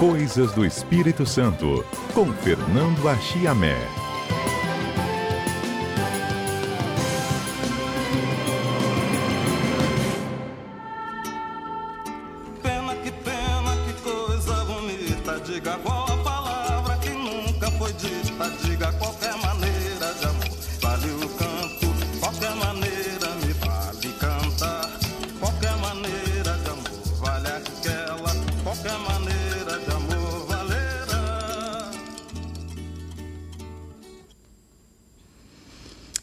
Coisas do Espírito Santo, com Fernando Achiamé.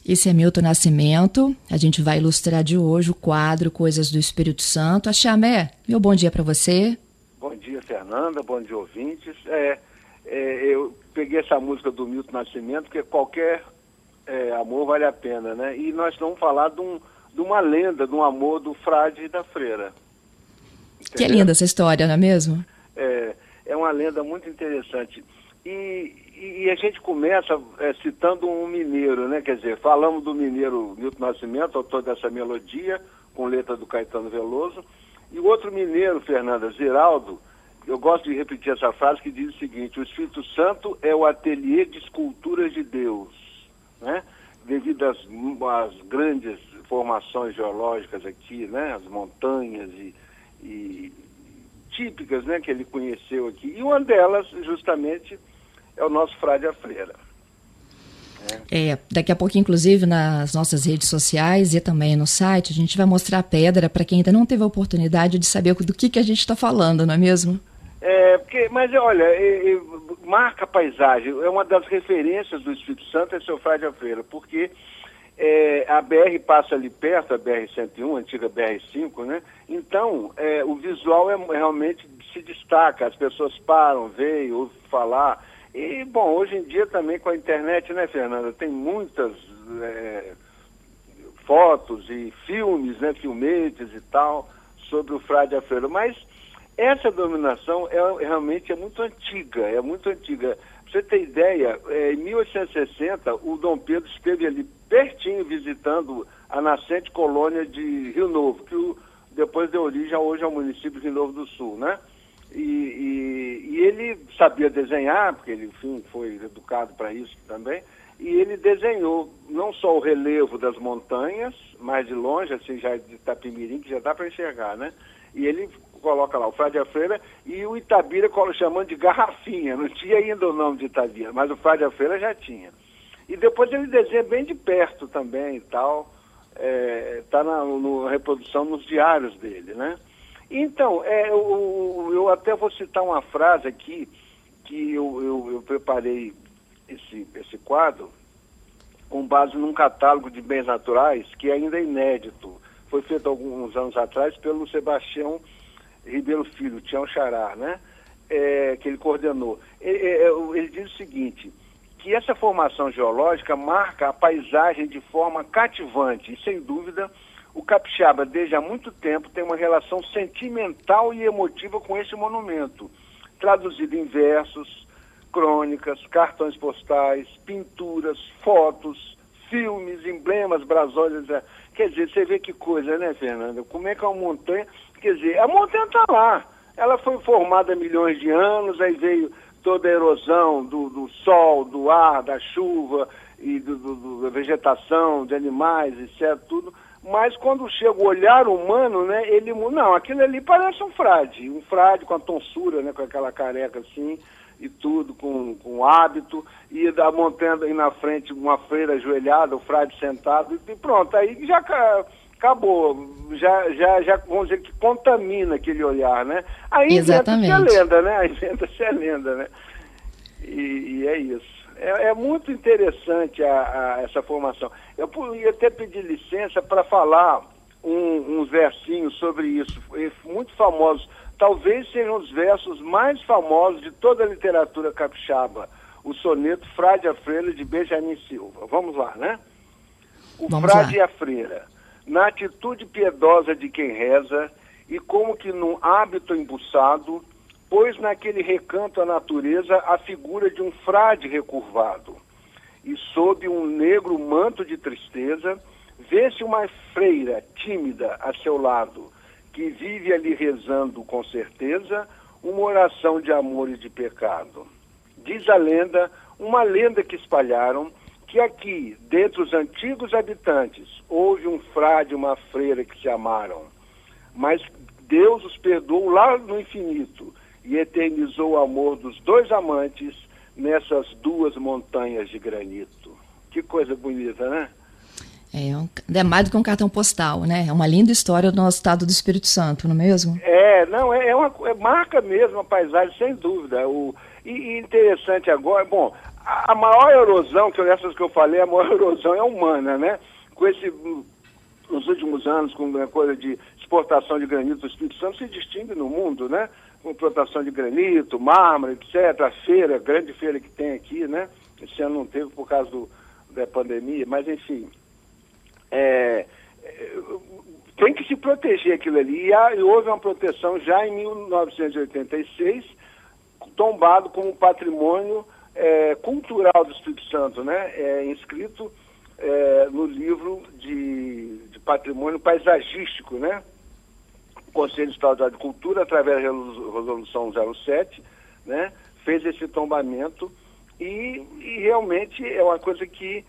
Esse é Milton Nascimento. A gente vai ilustrar de hoje o quadro Coisas do Espírito Santo. Axamé, meu bom dia para você. Bom dia, Fernanda. Bom dia, ouvintes. É, é, eu peguei essa música do Milton Nascimento, porque qualquer é, amor vale a pena, né? E nós vamos falar de, um, de uma lenda, de um amor do frade e da freira. Entendeu? Que é linda essa história, não é mesmo? É, é uma lenda muito interessante. E, e a gente começa é, citando um mineiro, né? Quer dizer, falamos do mineiro Milton Nascimento, autor dessa melodia, com letra do Caetano Veloso. E o outro mineiro, Fernanda Ziraldo, eu gosto de repetir essa frase que diz o seguinte: o Espírito Santo é o ateliê de esculturas de Deus, né? Devido às, às grandes formações geológicas aqui, né? As montanhas e, e típicas, né? Que ele conheceu aqui. E uma delas, justamente, é o nosso frade a freira. É. é, daqui a pouco, inclusive, nas nossas redes sociais e também no site, a gente vai mostrar a pedra para quem ainda não teve a oportunidade de saber do que, que a gente está falando, não é mesmo? É, porque, mas olha, é, é, marca a paisagem, é uma das referências do Espírito Santo, é seu Frade a Freira, porque é, a BR passa ali perto, a BR-101, a antiga BR-5, né? Então, é, o visual é, realmente se destaca, as pessoas param, veem, ouvem falar, e, bom, hoje em dia também com a internet, né, Fernanda, tem muitas é, fotos e filmes, né, filmetes e tal, sobre o frade Afreiro. Mas essa dominação é, realmente é muito antiga, é muito antiga. Pra você ter ideia, é, em 1860, o Dom Pedro esteve ali pertinho visitando a nascente colônia de Rio Novo, que o, depois deu origem hoje ao município de Rio Novo do Sul, né? E, e, e, ele sabia desenhar, porque ele, enfim, foi educado para isso também, e ele desenhou não só o relevo das montanhas, mais de longe, assim, já de Itapimirim, que já dá para enxergar, né? E ele coloca lá o Frade Freira e o Itabira chamando de garrafinha, não tinha ainda o nome de Itabira, mas o Frade Freira já tinha. E depois ele desenha bem de perto também e tal, está é, na no, reprodução nos diários dele, né? Então, é, eu, eu até vou citar uma frase aqui, que eu, eu, eu preparei esse, esse quadro com base num catálogo de bens naturais que ainda é inédito. Foi feito alguns anos atrás pelo Sebastião Ribeiro Filho, Tião Xará, né? É, que ele coordenou. Ele, é, ele diz o seguinte, que essa formação geológica marca a paisagem de forma cativante e, sem dúvida, o capixaba, desde há muito tempo, tem uma relação sentimental e emotiva com esse monumento, traduzido em versos, crônicas, cartões postais, pinturas, fotos, filmes, emblemas, brasões. É, quer dizer, você vê que coisa, né, Fernanda? Como é que é uma montanha. Quer dizer, a montanha está lá. Ela foi formada há milhões de anos, aí veio toda a erosão do, do sol, do ar, da chuva e do, do, da vegetação, de animais, etc. Tudo mas quando chega o olhar humano, né, ele não, aquilo ali parece um frade, um frade com a tonsura, né, com aquela careca assim e tudo, com, com hábito, e da montanha aí na frente uma freira ajoelhada, o frade sentado, e pronto, aí já acabou, já, já, já vamos dizer que contamina aquele olhar, né? Aí inventa-se a lenda, né? Aí inventa-se a lenda, né? E, e é isso. É, é muito interessante a, a, essa formação. Eu ia até pedir licença para falar um, uns versinhos sobre isso, muito famosos. Talvez sejam os versos mais famosos de toda a literatura capixaba. O soneto Frade a Freira de Benjamin Silva. Vamos lá, né? O Vamos Frade lá. e a Freira. Na atitude piedosa de quem reza, e como que num hábito embuçado, pôs naquele recanto a natureza a figura de um frade recurvado. E sob um negro manto de tristeza, vê-se uma freira tímida a seu lado, que vive ali rezando com certeza uma oração de amor e de pecado. Diz a lenda, uma lenda que espalharam, que aqui, dentre os antigos habitantes, houve um frade e uma freira que se amaram, mas Deus os perdoou lá no infinito e eternizou o amor dos dois amantes nessas duas montanhas de granito. Que coisa bonita, né? É, é mais do que um cartão postal, né? É uma linda história do nosso estado do Espírito Santo, não é mesmo? É, não, é, é uma é, marca mesmo a paisagem, sem dúvida. O, e, e interessante agora, bom, a, a, maior erosão, que essas que eu falei, a maior erosão é humana, né? Com esse, nos últimos anos, com a coisa de exportação de granito do Espírito Santo, se distingue no mundo, né? Com plantação de granito, mármore, etc. A feira, a grande feira que tem aqui, né? Esse ano não teve por causa do, da pandemia, mas enfim é, tem que se proteger aquilo ali. E, há, e, houve uma proteção já em 1986, tombado como patrimônio é, cultural do Espírito Santo, né? É inscrito é, no livro de, de, patrimônio paisagístico, né? Conselho Estadual de Cultura, através da resolução 07, né? Fez esse tombamento e, e realmente é uma coisa que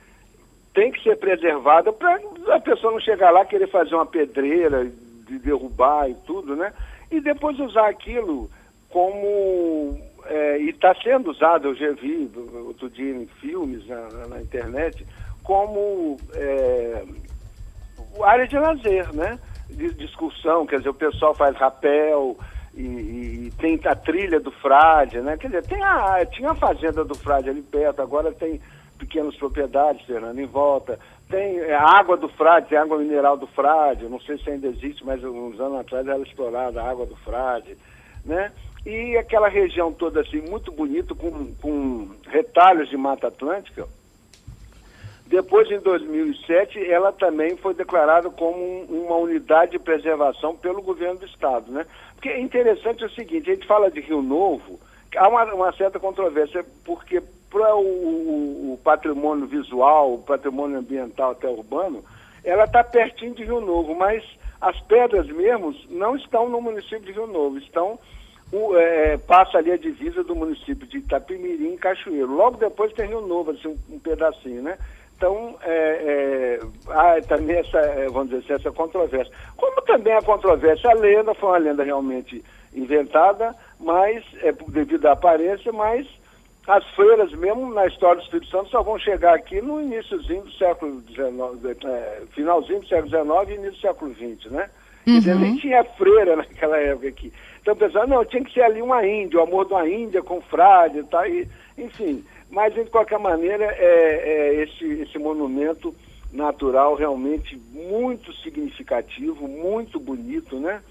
tem que ser preservada para a pessoa não chegar lá querer fazer uma pedreira, de derrubar e tudo, né? E depois usar aquilo como. É, e está sendo usado, eu já vi outro dia em filmes na, na internet, como é, área de lazer, né? Discussão, quer dizer, o pessoal faz rapel, e, e, tem a trilha do Frade, né? Quer dizer, tem a, tinha a fazenda do Frade ali perto, agora tem pequenas propriedades, Fernando, em volta. Tem é, a água do Frade, tem água mineral do Frade, não sei se ainda existe, mas uns anos atrás era explorada a água do Frade, né? E aquela região toda assim, muito bonita, com, com retalhos de Mata Atlântica. Depois, em 2007, ela também foi declarada como uma unidade de preservação pelo governo do Estado, né? Porque é interessante o seguinte, a gente fala de Rio Novo, há uma, uma certa controvérsia, porque para o, o, patrimônio visual, o patrimônio ambiental até urbano, ela está pertinho de Rio Novo, mas as pedras mesmo não estão no município de Rio Novo, estão o, é, passa ali a divisa do município de Itapimirim e Cachoeiro. Logo depois tem Rio Novo, assim, um, um pedacinho, né? Então, é, é, há também essa, é, vamos dizer assim, essa controvérsia. Como também a controvérsia, a lenda foi uma lenda realmente inventada, mas é devido à aparência, mas as freiras, mesmo na história do Espírito Santo, só vão chegar aqui no iníciozinho do século XIX, é, finalzinho do século XIX e início do século XX, né? Uhum. Dizer, nem tinha freira naquela época aqui. Então pensava, não, tinha que ser ali uma índia, o amor de uma índia com frade e tal, e, enfim. Mas, de qualquer maneira, é, é esse, esse monumento natural realmente muito significativo, muito bonito, né?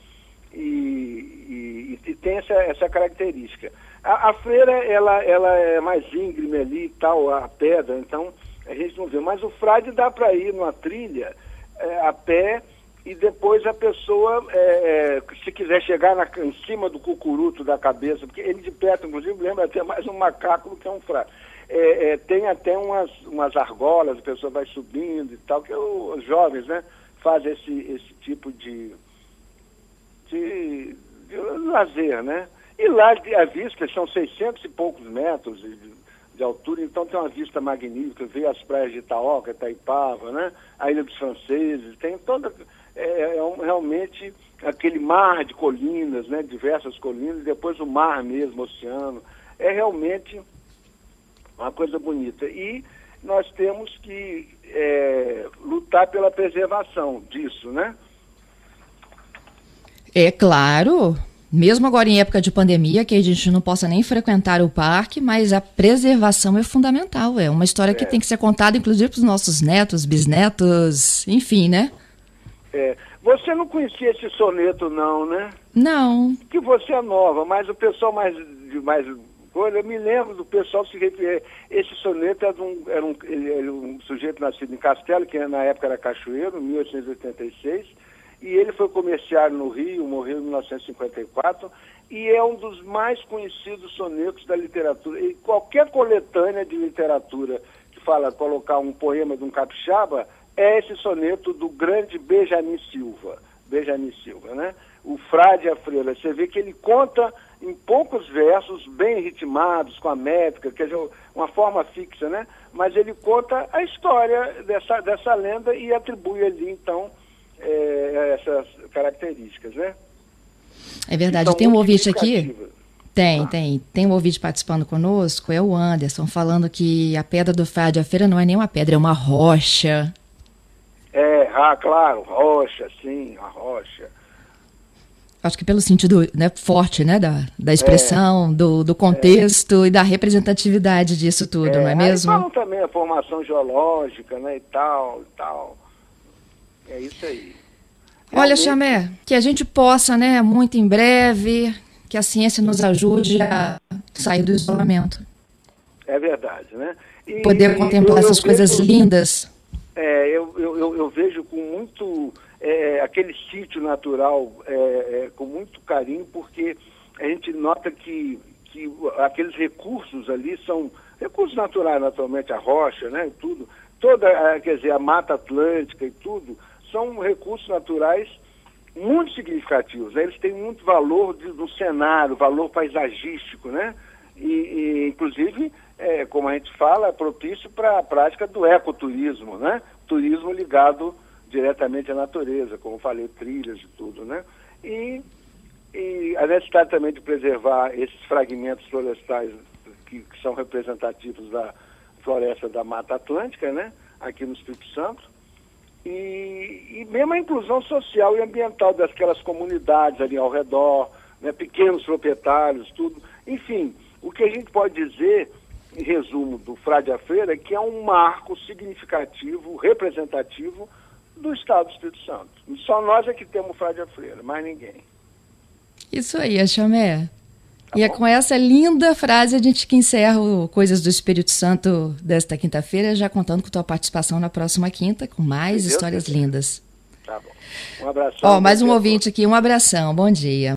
E, e, e tem essa, essa característica. A, a, feira, ela, ela é mais íngreme ali e tal, a pedra, então a gente não vê. Mas o frade dá para ir numa trilha é, a pé e depois a pessoa, é, é, se quiser chegar na, em cima do cucuruto da cabeça, porque ele de perto, inclusive, lembra até mais um macaco do que um frade. É, é, tem até umas, umas argolas, a pessoa vai subindo e tal, que os jovens né, fazem esse, esse tipo de, de, de lazer, né? E lá a vista são 600 e poucos metros de, de, altura, então tem uma vista magnífica, vê as praias de Itaoca, Itaipava, né? a Ilha dos Franceses, tem toda. É, é realmente aquele mar de colinas, né? diversas colinas, depois o mar mesmo, o oceano. É realmente uma coisa bonita. E nós temos que é, lutar pela preservação disso, né? É claro, mesmo agora em época de pandemia, que a gente não possa nem frequentar o parque, mas a preservação é fundamental. É uma história é. que tem que ser contada, inclusive, para os nossos netos, bisnetos, enfim, né? É. Você não conhecia esse soneto, não, né? Não. Que você é nova, mas o pessoal mais de mais coisa, eu me lembro do pessoal se referir. Esse soneto era um, era um, ele, era um sujeito nascido em Castelo, que na época era Cachoeiro, em 1886 e ele foi comerciário no Rio, morreu em 1954, e é um dos mais conhecidos sonetos da literatura. E qualquer coletânea de literatura que fala colocar um poema de um capixaba é esse soneto do grande Benjamin Silva. Benjamin Silva, né? O Frade a Freira. Você vê que ele conta em poucos versos, bem ritmados, com a métrica, quer dizer, uma forma fixa, né? Mas ele conta a história dessa, dessa lenda e atribui ali, então, é, essas características, né? É verdade. Tem um ouvinte aqui. Tem, ah. tem. Tem um ouvinte participando conosco, é o Anderson, falando que a pedra do Fá de a Feira não é nem uma pedra, é uma rocha. Ah, claro, rocha, sim, a rocha acho que pelo sentido né, forte né, da, da expressão, é, do, do contexto é, e da representatividade disso tudo, é, não é mesmo? Falam também a formação geológica né, e tal, e tal. É isso aí. Olha, Chamé, que a gente possa, né, muito em breve, que a ciência nos ajude a sair do isolamento. É verdade, né? E, Poder contemplar essas coisas lindas. É, eu, eu, eu vejo com muito é, aquele sítio natural é, é, com muito carinho, porque a gente nota que, que aqueles recursos ali são recursos naturais, naturalmente, a rocha, né, tudo, toda, quer dizer, a Mata Atlântica e tudo, são recursos naturais muito significativos. Né? Eles têm muito valor de, no cenário, valor paisagístico, né? E, e inclusive, é, como a gente fala, é propício para a prática do ecoturismo, né? Turismo ligado diretamente à natureza, como falei, trilhas e tudo, né? E, e a necessidade também de preservar esses fragmentos florestais que, que, são representativos da floresta da Mata Atlântica, né? Aqui no Espírito Santo. E, e mesmo a inclusão social e ambiental daquelas comunidades ali ao redor, né? pequenos proprietários, tudo. Enfim, o que a gente pode dizer, em resumo, do Frade a Feira, é que é um marco significativo, representativo do Estado do Espírito Santo. Só nós é que temos Frade a Freira, mais ninguém. Isso aí, Achamé. Tá e é com essa linda frase a gente que encerra o Coisas do Espírito Santo desta quinta-feira, já contando com tua participação na próxima quinta, com mais histórias lindas. Tá bom. Um abração. Ó, mais um ouvinte aqui, um abração, bom dia.